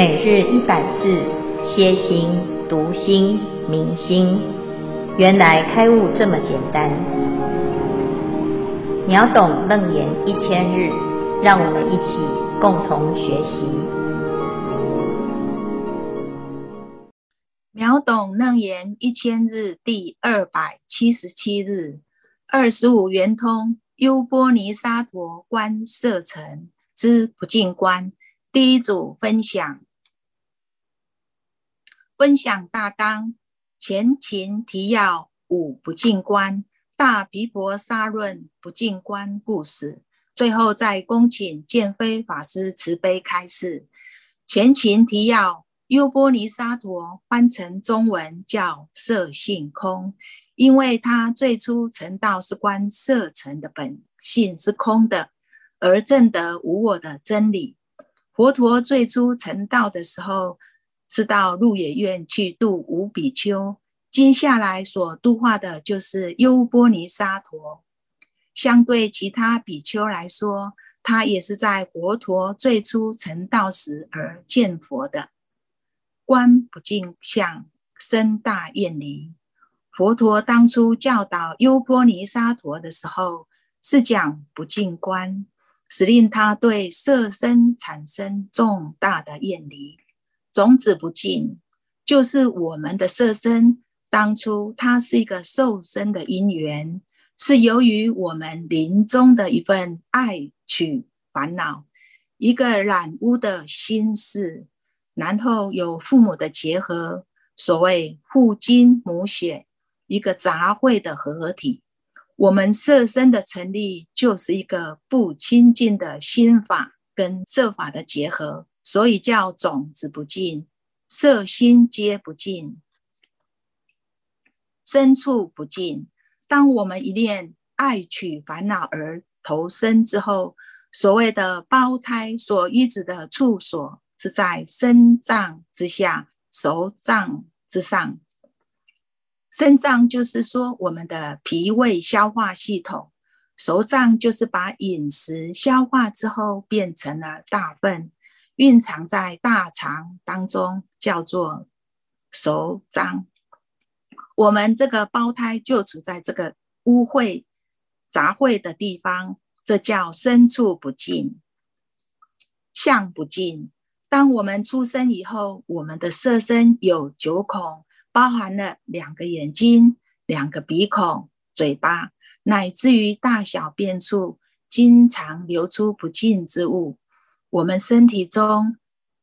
每日一百字，歇心、读心、明心，原来开悟这么简单。秒懂楞严一千日，让我们一起共同学习。秒懂楞严一千日第二百七十七日，二十五圆通优波尼沙陀观色尘之不净观。第一组分享，分享大纲，前情提要五不净观，大毗婆沙论不净观故事，最后再恭请见辉法师慈悲开示。前情提要，优波尼沙陀翻成中文叫色性空，因为他最初成道是观色尘的本性是空的，而证得无我的真理。佛陀最初成道的时候，是到鹿野苑去度五比丘。接下来所度化的就是优波尼沙陀。相对其他比丘来说，他也是在佛陀最初成道时而见佛的。观不净相，生大厌离。佛陀当初教导优波尼沙陀的时候，是讲不净观。使令他对色身产生重大的厌离，种子不净，就是我们的色身。当初它是一个受生的因缘，是由于我们临终的一份爱取烦恼，一个染污的心事，然后有父母的结合，所谓父精母血，一个杂秽的合体。我们色身的成立，就是一个不清净的心法跟色法的结合，所以叫种子不净，色心皆不净，身处不净。当我们一念爱取烦恼而投生之后，所谓的胞胎所依止的处所，是在身脏之下，熟脏之上。身脏就是说，我们的脾胃消化系统；熟脏就是把饮食消化之后变成了大粪，蕴藏在大肠当中，叫做熟脏。我们这个胞胎就处在这个污秽杂秽的地方，这叫身处不净，相不净。当我们出生以后，我们的色身有九孔。包含了两个眼睛、两个鼻孔、嘴巴，乃至于大小便处，经常流出不净之物。我们身体中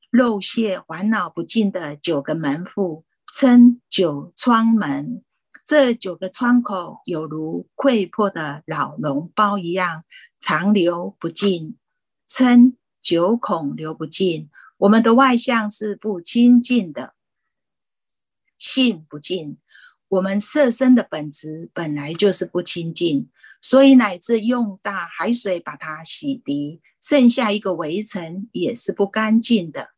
肉屑烦恼不净的九个门户，称九窗门。这九个窗口有如溃破的老脓包一样，长流不净，称九孔流不净。我们的外相是不清净的。性不净，我们色身的本质本来就是不清净，所以乃至用大海水把它洗涤，剩下一个围城也是不干净的。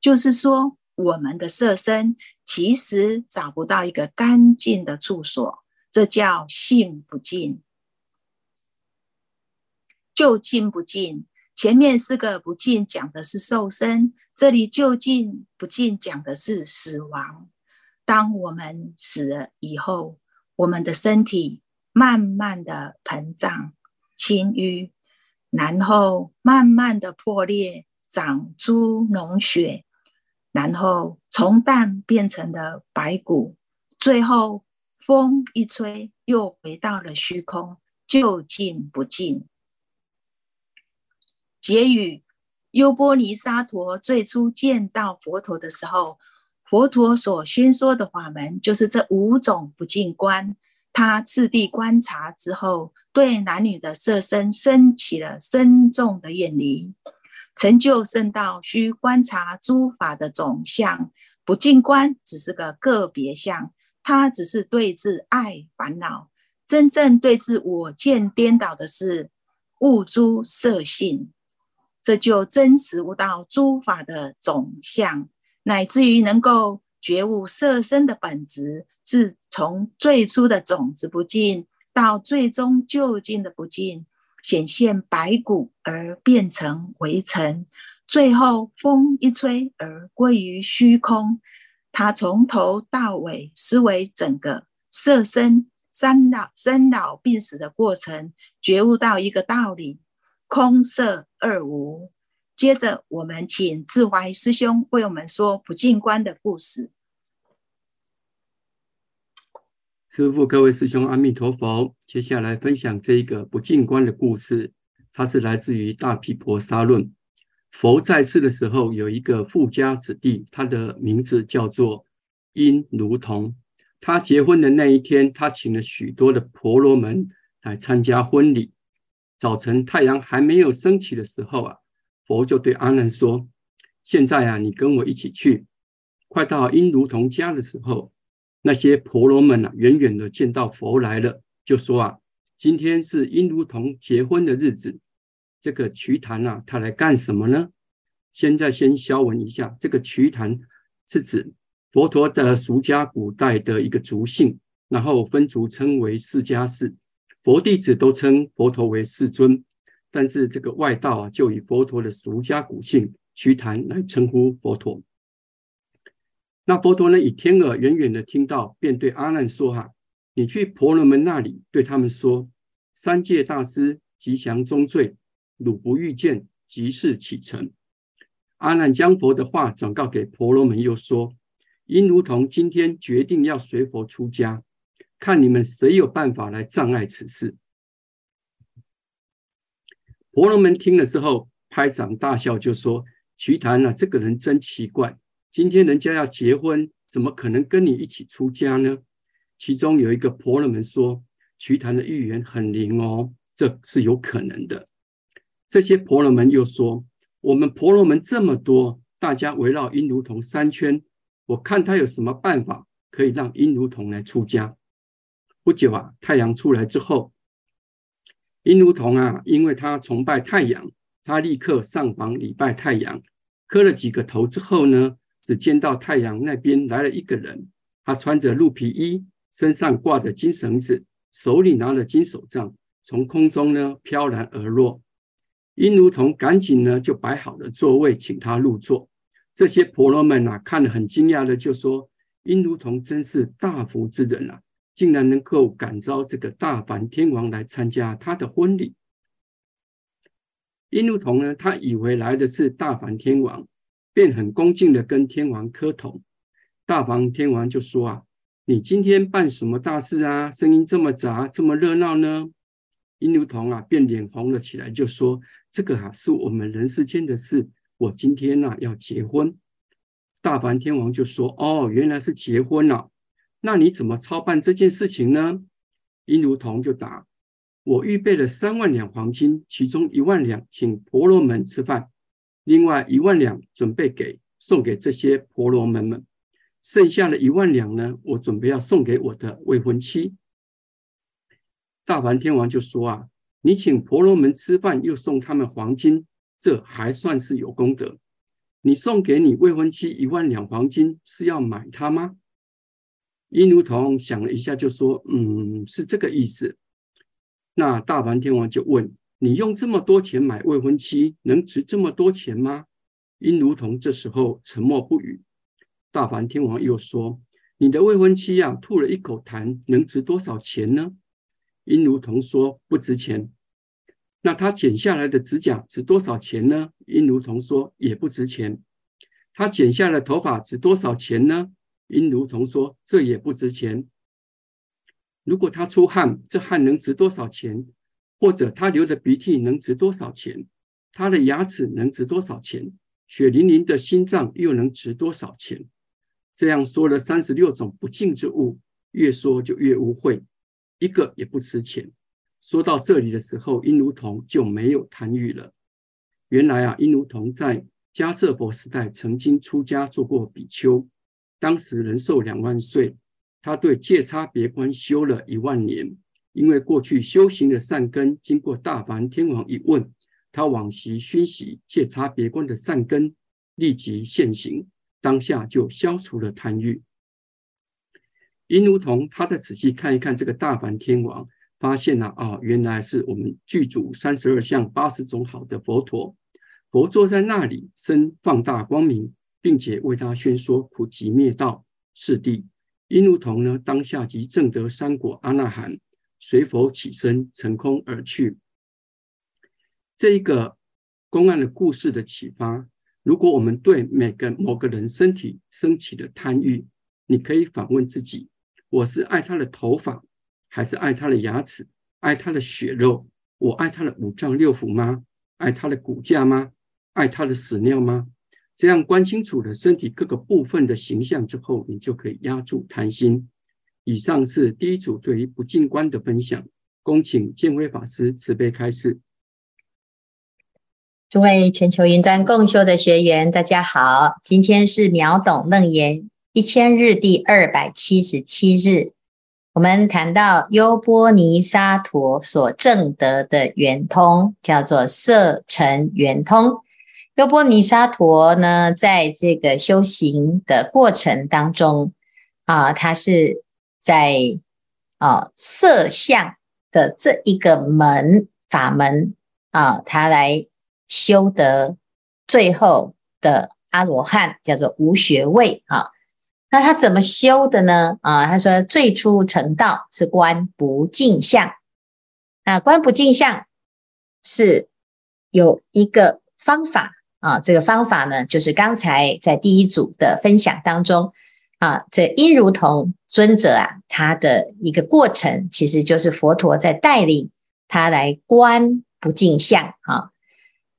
就是说，我们的色身其实找不到一个干净的处所，这叫性不净。究竟不净，前面四个不净讲的是受身，这里究竟不净讲的是死亡。当我们死了以后，我们的身体慢慢的膨胀、轻淤，然后慢慢的破裂、长出脓血，然后从蛋变成了白骨，最后风一吹，又回到了虚空，究竟不净。结语：优波尼沙陀最初见到佛陀的时候。佛陀所宣说的法门，就是这五种不净观。他次第观察之后，对男女的色身生起了深重的厌离。成就圣道，需观察诸法的总相。不净观只是个个别相，它只是对治爱烦恼。真正对治我见颠倒的是悟诸色性，这就真实悟到诸法的总相。乃至于能够觉悟色身的本质，是从最初的种子不净，到最终究竟的不净，显现白骨而变成微尘，最后风一吹而归于虚空。他从头到尾思维整个色身生老生老病死的过程，觉悟到一个道理：空色二无。接着，我们请智怀师兄为我们说不净观的故事。师父，各位师兄，阿弥陀佛。接下来分享这一个不净观的故事，它是来自于《大毗婆沙论》。佛在世的时候，有一个富家子弟，他的名字叫做因如同。他结婚的那一天，他请了许多的婆罗门来参加婚礼。早晨太阳还没有升起的时候啊，佛就对阿难说：“现在啊，你跟我一起去。”快到因如同家的时候，那些婆罗门啊，远远的见到佛来了，就说：“啊，今天是因如同结婚的日子。”这个瞿昙啊，他来干什么呢？现在先消文一下，这个瞿昙是指佛陀的俗家古代的一个族姓，然后分族称为释迦氏，佛弟子都称佛陀为世尊，但是这个外道啊，就以佛陀的俗家古姓瞿昙来称呼佛陀。那佛陀呢，以天耳远远的听到，便对阿难说：“哈，你去婆罗门那里，对他们说，三界大师吉祥终坠。”汝不遇见，即是启程。阿难将佛的话转告给婆罗门，又说：因如同今天决定要随佛出家，看你们谁有办法来障碍此事。婆罗门听了之后，拍掌大笑，就说：瞿昙啊，这个人真奇怪，今天人家要结婚，怎么可能跟你一起出家呢？其中有一个婆罗门说：瞿昙的预言很灵哦，这是有可能的。这些婆罗门又说：“我们婆罗门这么多，大家围绕因如同三圈，我看他有什么办法可以让因如同来出家。”不久啊，太阳出来之后，因如同啊，因为他崇拜太阳，他立刻上房礼拜太阳，磕了几个头之后呢，只见到太阳那边来了一个人，他穿着鹿皮衣，身上挂着金绳子，手里拿着金手杖，从空中呢飘然而落。因如同赶紧呢，就摆好了座位，请他入座。这些婆罗门啊，看了很惊讶的，就说：“因如同真是大福之人啊，竟然能够感召这个大梵天王来参加他的婚礼。”因如同呢，他以为来的是大梵天王，便很恭敬的跟天王磕头。大梵天王就说：“啊，你今天办什么大事啊？声音这么杂，这么热闹呢？”因如同啊，便脸红了起来，就说：“这个啊，是我们人世间的事。我今天呢、啊，要结婚。”大梵天王就说：“哦，原来是结婚了、啊。那你怎么操办这件事情呢？”因如同就答：“我预备了三万两黄金，其中一万两请婆罗门吃饭，另外一万两准备给送给这些婆罗门们，剩下的一万两呢，我准备要送给我的未婚妻。”大梵天王就说：“啊，你请婆罗门吃饭，又送他们黄金，这还算是有功德。你送给你未婚妻一万两黄金，是要买她吗？”因如同想了一下，就说：“嗯，是这个意思。”那大梵天王就问：“你用这么多钱买未婚妻，能值这么多钱吗？”因如同这时候沉默不语。大梵天王又说：“你的未婚妻呀、吐了一口痰，能值多少钱呢？”因如同说不值钱，那他剪下来的指甲值多少钱呢？因如同说也不值钱。他剪下来的头发值多少钱呢？因如同说这也不值钱。如果他出汗，这汗能值多少钱？或者他流的鼻涕能值多少钱？他的牙齿能值多少钱？血淋淋的心脏又能值多少钱？这样说了三十六种不净之物，越说就越污秽。一个也不值钱。说到这里的时候，殷如同就没有谈语了。原来啊，殷如同在迦叶佛时代曾经出家做过比丘，当时人寿两万岁。他对戒差别观修了一万年，因为过去修行的善根，经过大梵天王一问，他往昔熏习戒差别观的善根立即现行，当下就消除了贪欲。因如同他再仔细看一看这个大梵天王，发现了啊，原来是我们具足三十二相八十种好的佛陀。佛坐在那里，身放大光明，并且为他宣说苦集灭道。次第，因如同呢，当下即正得三果阿那含，随佛起身，乘空而去。这一个公案的故事的启发，如果我们对每个某个人身体升起的贪欲，你可以反问自己：我是爱他的头发，还是爱他的牙齿，爱他的血肉？我爱他的五脏六腑吗？爱他的骨架吗？爱他的屎尿吗？这样观清楚了身体各个部分的形象之后，你就可以压住贪心。以上是第一组对于不净观的分享，恭请见辉法师慈悲开示。诸位全球云端共修的学员，大家好，今天是秒懂楞严一千日第二百七十七日。我们谈到优波尼沙陀所证得的圆通，叫做色尘圆通。优波尼沙陀呢，在这个修行的过程当中啊，他是在啊色相的这一个门法门啊，他来修得最后的阿罗汉，叫做无学位啊。那他怎么修的呢？啊，他说最初成道是观不净相。那观不净相是有一个方法啊，这个方法呢，就是刚才在第一组的分享当中啊，这因如同尊者啊，他的一个过程，其实就是佛陀在带领他来观不净相啊。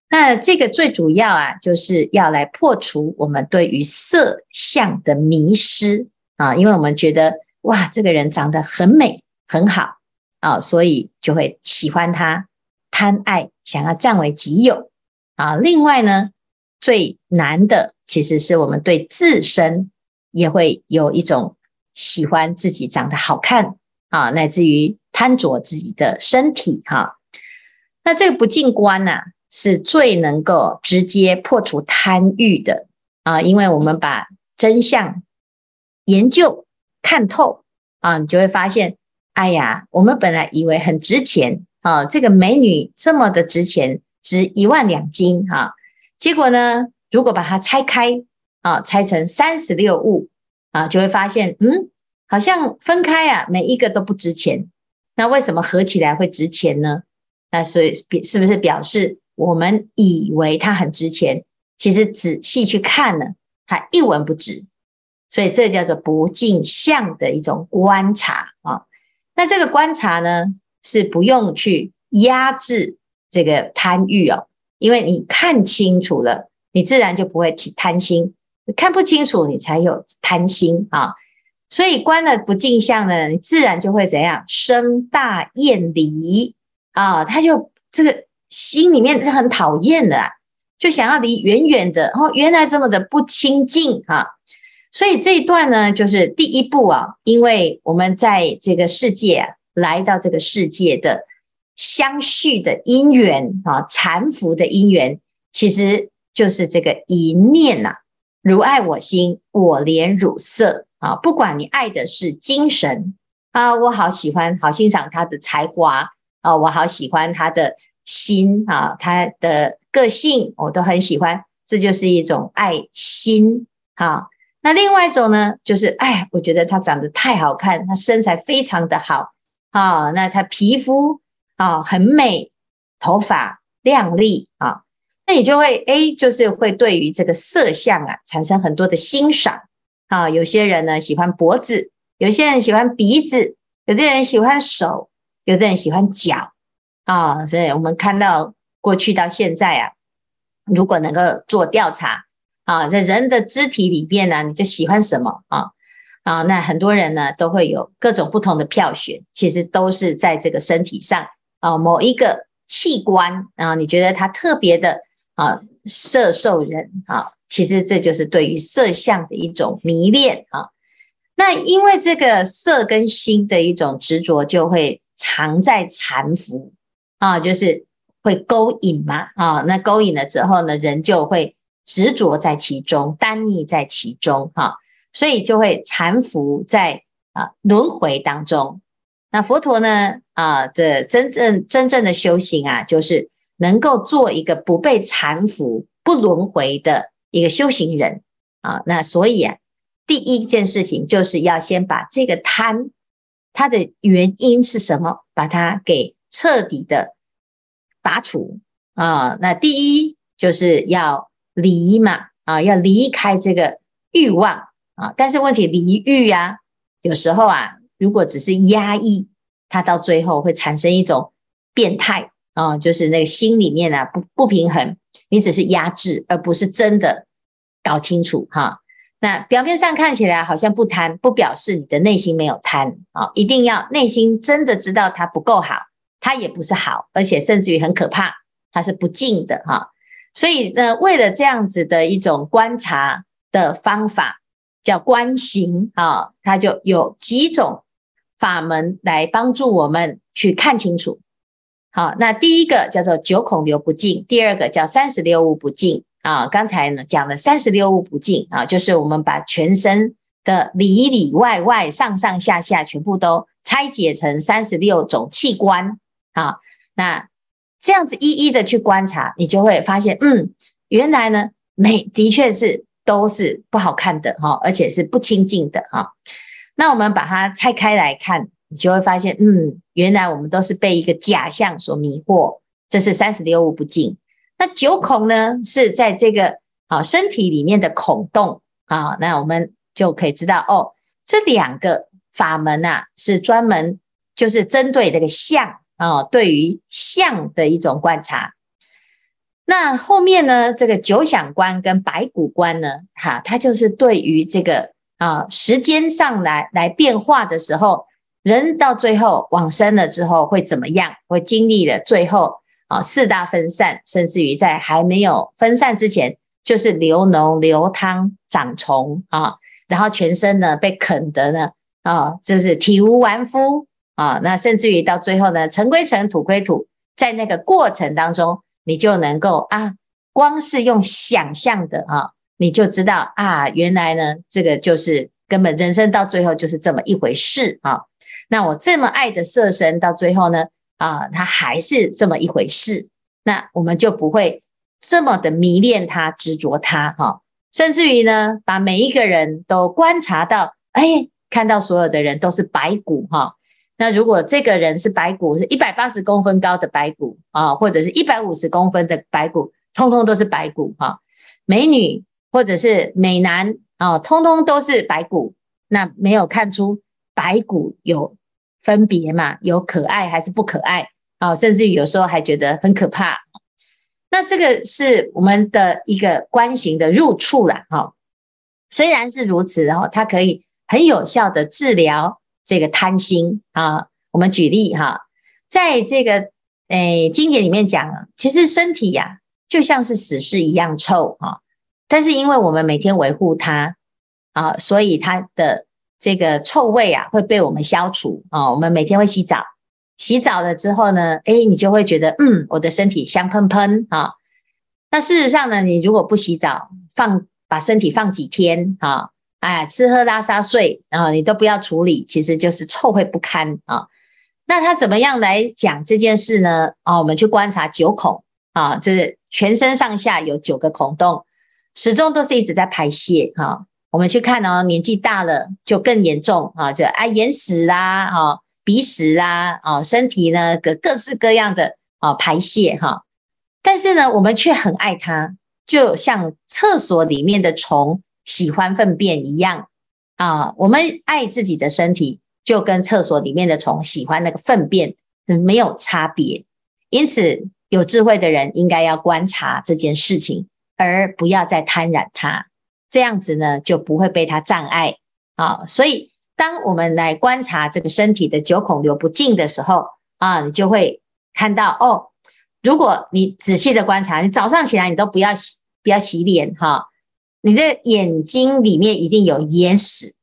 那这个最主要啊，就是要来破除我们对于色相的迷失啊，因为我们觉得哇，这个人长得很美很好啊，所以就会喜欢他，贪爱，想要占为己有啊。另外呢，最难的其实是我们对自身也会有一种喜欢自己长得好看啊，乃至于贪着自己的身体哈、那这个不净观呢、是最能够直接破除贪欲的啊，因为我们把真相研究看透啊，你就会发现，哎呀，我们本来以为很值钱啊，这个美女这么的值钱，值一万两金哈，结果呢，如果把它拆开啊，拆成三十六物啊，就会发现，嗯，好像分开啊，每一个都不值钱，那为什么合起来会值钱呢？那所以是不是表示？我们以为它很值钱，其实仔细去看呢，它一文不值。所以这叫做不净相的一种观察啊。那这个观察呢，是不用去压制这个贪欲哦，因为你看清楚了，你自然就不会起贪心；看不清楚，你才有贪心啊。所以观了不净相呢，你自然就会怎样生大厌离啊，他就这个。心里面是很讨厌的，就想要离远远的。哦，原来这么的不清净啊！所以这一段呢，就是第一步啊，因为我们在这个世界啊，来到这个世界的相续的因缘啊，缠缚的因缘，其实就是这个一念呐，如爱我心，我怜汝色啊。不管你爱的是精神啊，我好喜欢，好欣赏他的才华啊，我好喜欢他的。心啊，他的个性我都很喜欢，这就是一种爱心啊。那另外一种呢，就是哎，我觉得他长得太好看，他身材非常的好啊，那他皮肤啊很美，头发亮丽啊，你就会哎，就是会对于这个色相啊产生很多的欣赏啊。有些人呢喜欢脖子，有些人喜欢鼻子，有的人喜欢手，有的人喜欢脚。啊，所以我们看到过去到现在啊，如果能够做调查啊，在人的肢体里边呢，你就喜欢什么啊？啊，那很多人呢都会有各种不同的票选，其实都是在这个身体上啊，某一个器官啊，你觉得它特别的啊，色受人啊，其实这就是对于色相的一种迷恋啊。那因为这个色跟心的一种执着，就会常在缠缚。啊，就是会勾引嘛，啊，那勾引了之后呢，人就会执着在其中，耽溺在其中，哈、所以就会缠缚在啊轮回当中。那佛陀呢，啊，这真正真正的修行啊，就是能够做一个不被缠缚、不轮回的一个修行人啊。那所以啊，第一件事情就是要先把这个贪，它的原因是什么，把它给彻底的拔除啊。那第一就是要离嘛啊，要离开这个欲望啊。但是问题离欲啊，有时候啊，如果只是压抑，它到最后会产生一种变态。啊、就是那个心里面啊不不平衡，你只是压制，而不是真的搞清楚哈。那表面上看起来好像不贪，不表示你的内心没有贪啊、一定要内心真的知道它不够好，它也不是好，而且甚至于很可怕，它是不净的哈、所以呢，为了这样子的一种观察的方法，叫观行啊、它就有几种法门来帮助我们去看清楚。好，那第一个叫做九孔流不净，第二个叫三十六物不净啊。刚才呢讲的三十六物不净啊，就是我们把全身的里里外外、上上下下全部都拆解成三十六种器官啊。那这样子一一的去观察，你就会发现，嗯，原来呢美的确是都是不好看的哈，而且是不清净的哈。那我们把它拆开来看。你就会发现，嗯，原来我们都是被一个假象所迷惑，这是三十六物不净。那九孔呢，是在这个啊身体里面的孔洞啊，那我们就可以知道哦，这两个法门、啊，是专门就是针对这个相啊，对于相的一种观察。那后面呢，这个九响观跟白骨观呢，哈、它就是对于这个啊时间上来来变化的时候。人到最后往生了之后会怎么样？会经历了最后啊四大分散，甚至于在还没有分散之前，就是流脓、流汤、长虫啊，然后全身呢被啃得呢啊，就是体无完肤啊。那甚至于到最后呢，尘归尘，土归土，在那个过程当中，你就能够啊，光是用想象的啊，你就知道啊，原来呢这个就是根本人生到最后就是这么一回事啊。那我这么爱的色身，到最后呢，啊，它还是这么一回事。那我们就不会这么的迷恋它、执着它，哈。甚至于呢，把每一个人都观察到，哎，看到所有的人都是白骨，哈。那如果这个人是白骨，是一百八十公分高的白骨啊，或者是一百五十公分的白骨，通通都是白骨，哈。美女或者是美男啊，通通都是白骨。那没有看出。白骨有分别嘛？有可爱还是不可爱啊？甚至于有时候还觉得很可怕。那这个是我们的一个观行的入处啦。哈，虽然是如此，然后它可以很有效的治疗这个贪心啊。我们举例哈，在这个诶经典里面讲，其实身体呀就像是死尸一样臭啊，但是因为我们每天维护它啊，所以它的。这个臭味啊会被我们消除啊、我们每天会洗澡，洗澡了之后呢，哎，你就会觉得嗯，我的身体香喷喷啊。那事实上呢，你如果不洗澡，放把身体放几天啊，哎，吃喝拉撒睡啊，你都不要处理，其实就是臭秽不堪啊。那他怎么样来讲这件事呢？啊，我们去观察九孔啊，就是全身上下有九个孔洞，始终都是一直在排泄哈。啊我们去看哦，年纪大了就更严重啊，就啊眼屎啦，啊鼻屎啦，啊身体呢各各式各样的啊排泄哈，但是呢，我们却很爱它，就像厕所里面的虫喜欢粪便一样啊。我们爱自己的身体，就跟厕所里面的虫喜欢那个粪便没有差别。因此，有智慧的人应该要观察这件事情，而不要再贪染它。这样子呢，就不会被它障碍啊。所以，当我们来观察这个身体的九孔流不净的时候啊，你就会看到哦。如果你仔细的观察，你早上起来你都不要洗，不要洗脸哈。你的眼睛里面一定有眼屎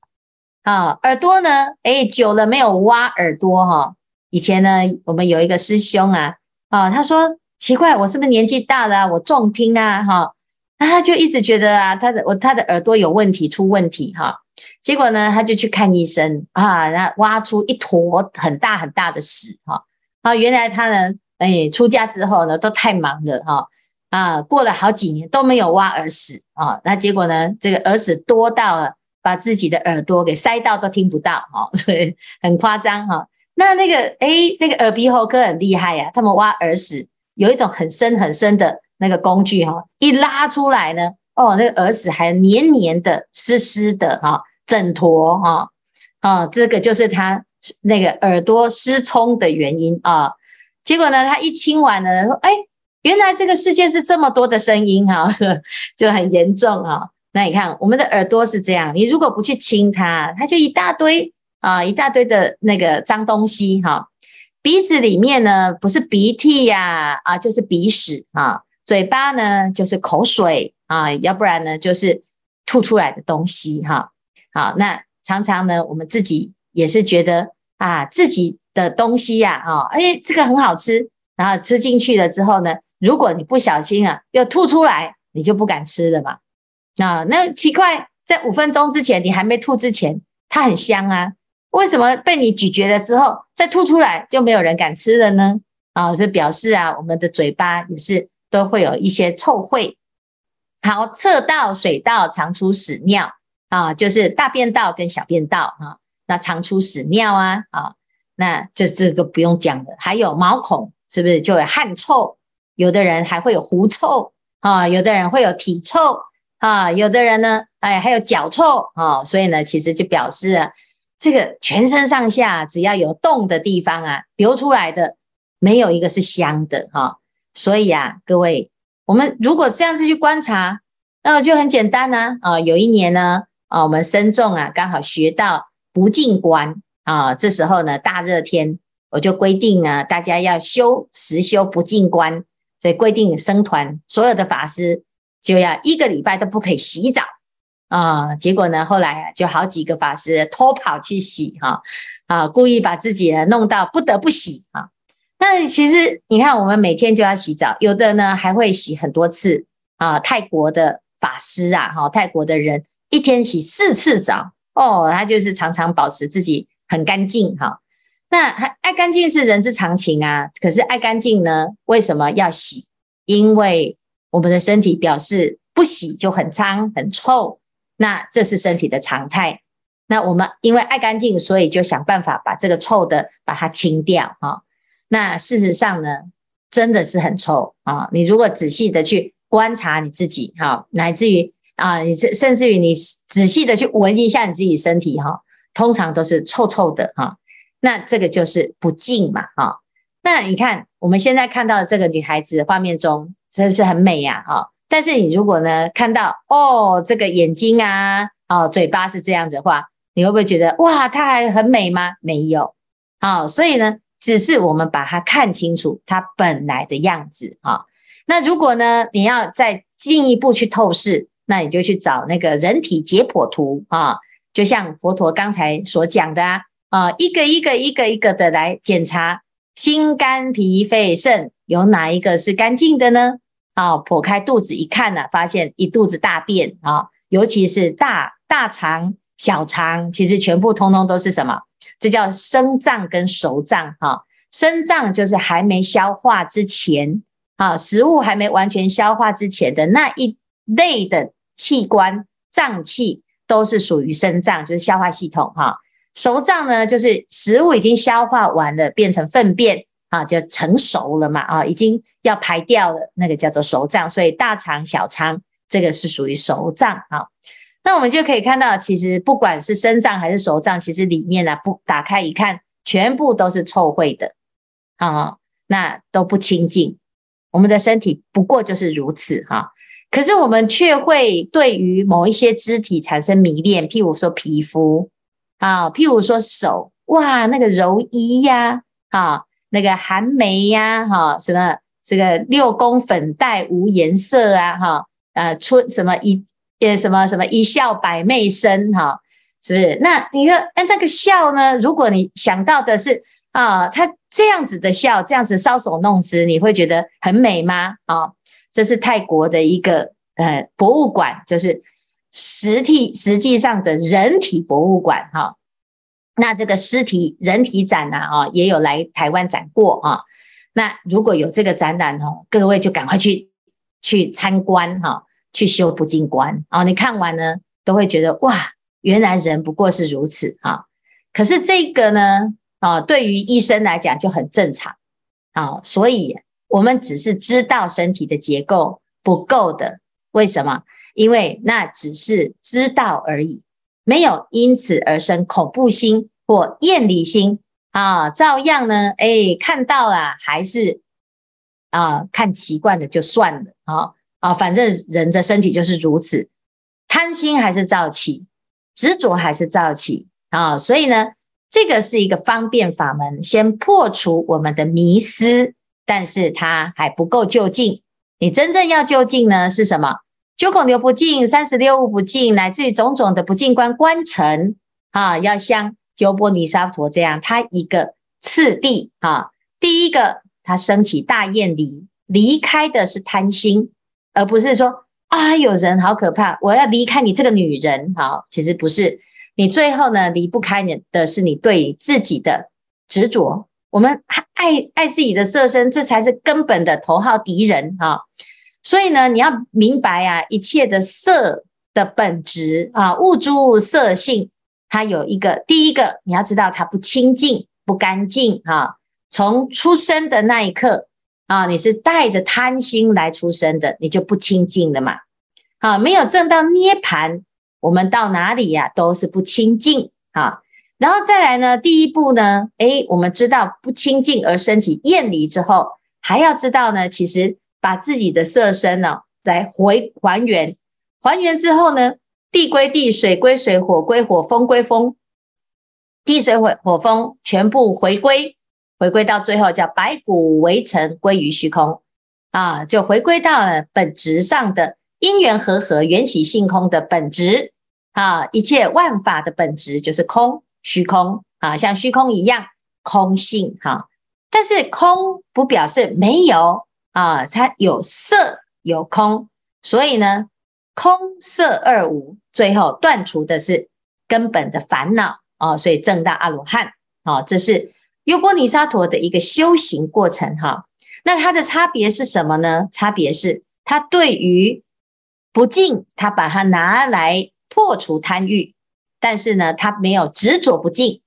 啊。耳朵呢，诶，久了没有挖耳朵哈。以前呢，我们有一个师兄啊，啊，他说奇怪，我是不是年纪大了？我重听啊，哈。那他就一直觉得啊，他的我他的耳朵有问题，出问题哈。结果呢，他就去看医生啊，然后挖出一坨很大很大的屎哈。啊，原来他呢哎，出家之后呢，都太忙了哈啊，过了好几年都没有挖耳屎啊，那结果呢，这个耳屎多到了把自己的耳朵给塞到都听不到哈，所以很夸张哈。那那个哎，那个耳鼻喉科很厉害呀，他们挖耳屎有一种很深很深的那个工具哈，一拉出来呢，哦，那个耳屎还黏黏的、湿湿的哈，整坨哈，啊，这个就是他那个耳朵失聪的原因啊。结果呢，他一清完呢，说：“哎，原来这个世界是这么多的声音哈，就很严重啊。那你看，我们的耳朵是这样，你如果不去清它，它就一大堆啊，一大堆的那个脏东西哈。鼻子里面呢，不是鼻涕呀，啊，就是鼻屎啊。嘴巴呢，就是口水啊，要不然呢，就是吐出来的东西哈。好，那常常呢，我们自己也是觉得啊，自己。”的东西呀，啊，哎，这个很好吃，然后吃进去了之后呢，如果你不小心啊，又吐出来，你就不敢吃了嘛。啊，那奇怪，在五分钟之前你还没吐之前，它很香啊，为什么被你咀嚼了之后再吐出来就没有人敢吃了呢？啊，这表示啊，我们的嘴巴也是都会有一些臭秽。好，厕道、水道常出屎尿啊，就是大便道跟小便道啊，那常出屎尿啊，啊。那这这个不用讲了，还有毛孔是不是就有汗臭？有的人还会有狐臭啊，有的人会有体臭啊，有的人呢，哎，还有脚臭啊。所以呢，其实就表示啊，这个全身上下只要有动的地方啊，流出来的没有一个是香的哈。所以啊，各位，我们如果这样子去观察，那就很简单呐啊。有一年呢，啊，我们僧众啊，刚好学到不净观。啊，这时候呢，大热天，我就规定啊，大家要修实修不净观，所以规定僧团所有的法师就要一个礼拜都不可以洗澡啊。结果呢，后来，就好几个法师偷跑去洗哈啊，故意把自己弄到不得不洗啊。那其实你看，我们每天就要洗澡，有的呢还会洗很多次啊。泰国的法师啊，哈，泰国的人一天洗四次澡哦，他就是常常保持自己。很干净哈，那爱干净是人之常情啊。可是爱干净呢，为什么要洗？因为我们的身体表示不洗就很脏很臭，那这是身体的常态。那我们因为爱干净，所以就想办法把这个臭的把它清掉哈。那事实上呢，真的是很臭啊。你如果仔细的去观察你自己哈，乃至于啊，你甚甚至于你仔细的去闻一下你自己身体哈。通常都是臭臭的哈，那这个就是不净嘛哈。那你看我们现在看到的这个女孩子画面中真的是很美呀哈。但是你如果呢看到哦这个眼睛啊哦嘴巴是这样子的话，你会不会觉得哇她还很美吗？没有，好，所以呢只是我们把它看清楚它本来的样子啊。那如果呢你要再进一步去透视，那你就去找那个人体解剖图啊。就像佛陀刚才所讲的，啊，一个一个一个一个的来检查心肝脾肺肾有哪一个是干净的呢？啊，剖开肚子一看呢，发现一肚子大便啊，尤其是大大肠、小肠，其实全部通通都是什么？这叫生脏跟熟脏哈。生脏就是还没消化之前啊，食物还没完全消化之前的那一类的器官脏器。都是属于生脏，就是消化系统哈。熟脏呢，就是食物已经消化完了，变成粪便啊，就成熟了嘛啊，已经要排掉了，那个叫做熟脏。所以大肠、小肠这个是属于熟脏啊。那我们就可以看到，其实不管是生脏还是手脏，其实里面呢，不打开一看，全部都是臭秽的啊，那都不清净。我们的身体不过就是如此哈。可是我们却会对于某一些肢体产生迷恋，譬如说皮肤啊，譬如说手，哇，那个柔仪呀，啊，那个寒梅呀，哈，什么这个六宫粉黛无颜色啊，哈，呃，春什么一呃什么什么一笑百媚生，哈，是不是？那你看，哎，那个笑呢？如果你想到的是啊，他这样子的笑，这样子搔首弄姿，你会觉得很美吗？啊？这是泰国的一个呃博物馆，就是实体实际上的人体博物馆哈。那这个尸体人体展呢啊，也有来台湾展过啊。那如果有这个展览哦，各位就赶快去去参观哈，去修不净观啊。你看完呢，都会觉得哇，原来人不过是如此啊。可是这个呢，啊，对于医生来讲就很正常啊。所以我们只是知道身体的结构不够的，为什么？因为那只是知道而已，没有因此而生恐怖心或厌离心啊。照样呢，哎，看到了还是啊，看习惯了就算了啊啊，反正人的身体就是如此，贪心还是照起，执着还是照起啊。所以呢，这个是一个方便法门，先破除我们的迷思，但是它还不够究竟。你真正要究竟呢，是什么？九孔流不净，三十六物不净，乃至于种种的不净观观尘啊，要像鸠波尼沙陀这样，他一个次第啊。第一个，他升起大厌离，离开的是贪心，而不是说啊，有人好可怕，我要离开你这个女人。好，其实不是，你最后呢，离不开你的是你对自己的执着。我们爱爱自己的色身，这才是根本的头号敌人啊。所以呢，你要明白啊，一切的色的本质啊，物诸色性，它有一个第一个，你要知道它不清净、不干净啊。从出生的那一刻啊，你是带着贪心来出生的，你就不清净的嘛。啊，没有证到涅槃，我们到哪里呀、都是不清净啊。然后再来呢，第一步呢，诶，我们知道不清净而升起厌离之后，还要知道呢，其实。把自己的色身呢、来回还原，还原之后呢，地归地，水归水，火归火，风归风，地水火火风全部回归，回归到最后叫白骨为尘归于虚空。啊，就回归到了本质上的因缘和合缘起性空的本质。啊，一切万法的本质就是空虚空。啊，像虚空一样空性哈、但是空不表示没有。啊，它有色有空，所以呢，空色二无，最后断除的是根本的烦恼。啊，所以证到阿罗汉。啊，这是优波尼沙陀的一个修行过程哈。那它的差别是什么呢？差别是它对于不净，它把它拿来破除贪欲，但是呢，它没有执着不净，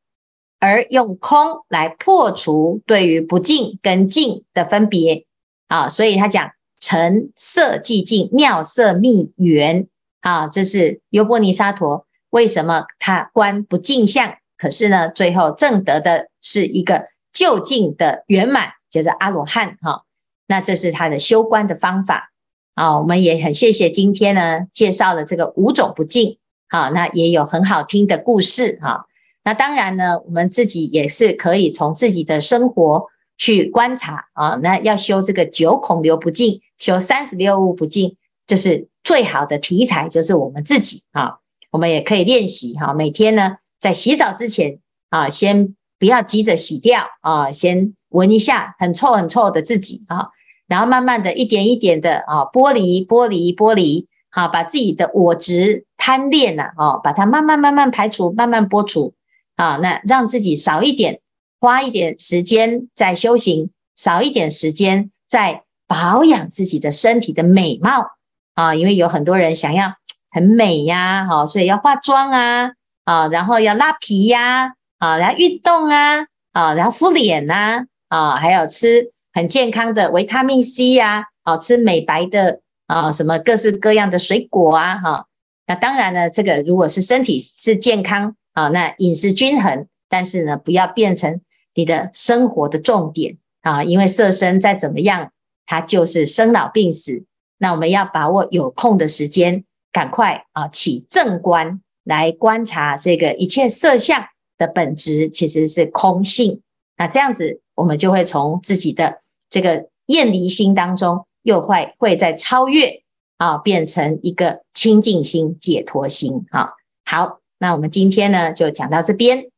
而用空来破除对于不净跟净的分别。啊，所以他讲成色寂净，妙色密圆。啊，这是优波尼沙陀为什么他观不净相，可是呢，最后证得的是一个究竟的圆满，就是阿罗汉。哈、那这是他的修观的方法。啊，我们也很谢谢今天呢介绍了这个五种不净。好、啊，那也有很好听的故事。哈、那当然呢，我们自己也是可以从自己的生活。去观察啊，那要修这个九孔流不净，修三十六物不净，就是最好的题材，就是我们自己啊。我们也可以练习哈，每天呢在洗澡之前啊，先不要急着洗掉啊，先闻一下很臭很臭的自己啊，然后慢慢的一点一点的啊，剥离剥离剥离，好，把自己的我执贪恋呐，哦，把它慢慢慢慢排除，慢慢剥除啊，那让自己少一点。花一点时间在修行，少一点时间在保养自己的身体的美貌啊，因为有很多人想要很美呀，好，所以要化妆啊，啊，然后要拉皮呀，啊，然后运动啊，啊，然后敷脸呐，啊，还有吃很健康的维他命 C 呀，啊，吃美白的啊，什么各式各样的水果啊，哈，那当然呢，这个如果是身体是健康啊，那饮食均衡，但是呢，不要变成。你的生活的重点啊，因为色身再怎么样，它就是生老病死。那我们要把握有空的时间，赶快啊起正观来观察这个一切色相的本质其实是空性。那这样子，我们就会从自己的这个厌离心当中，又会会再超越啊，变成一个清净心、解脱心啊。好，那我们今天呢就讲到这边。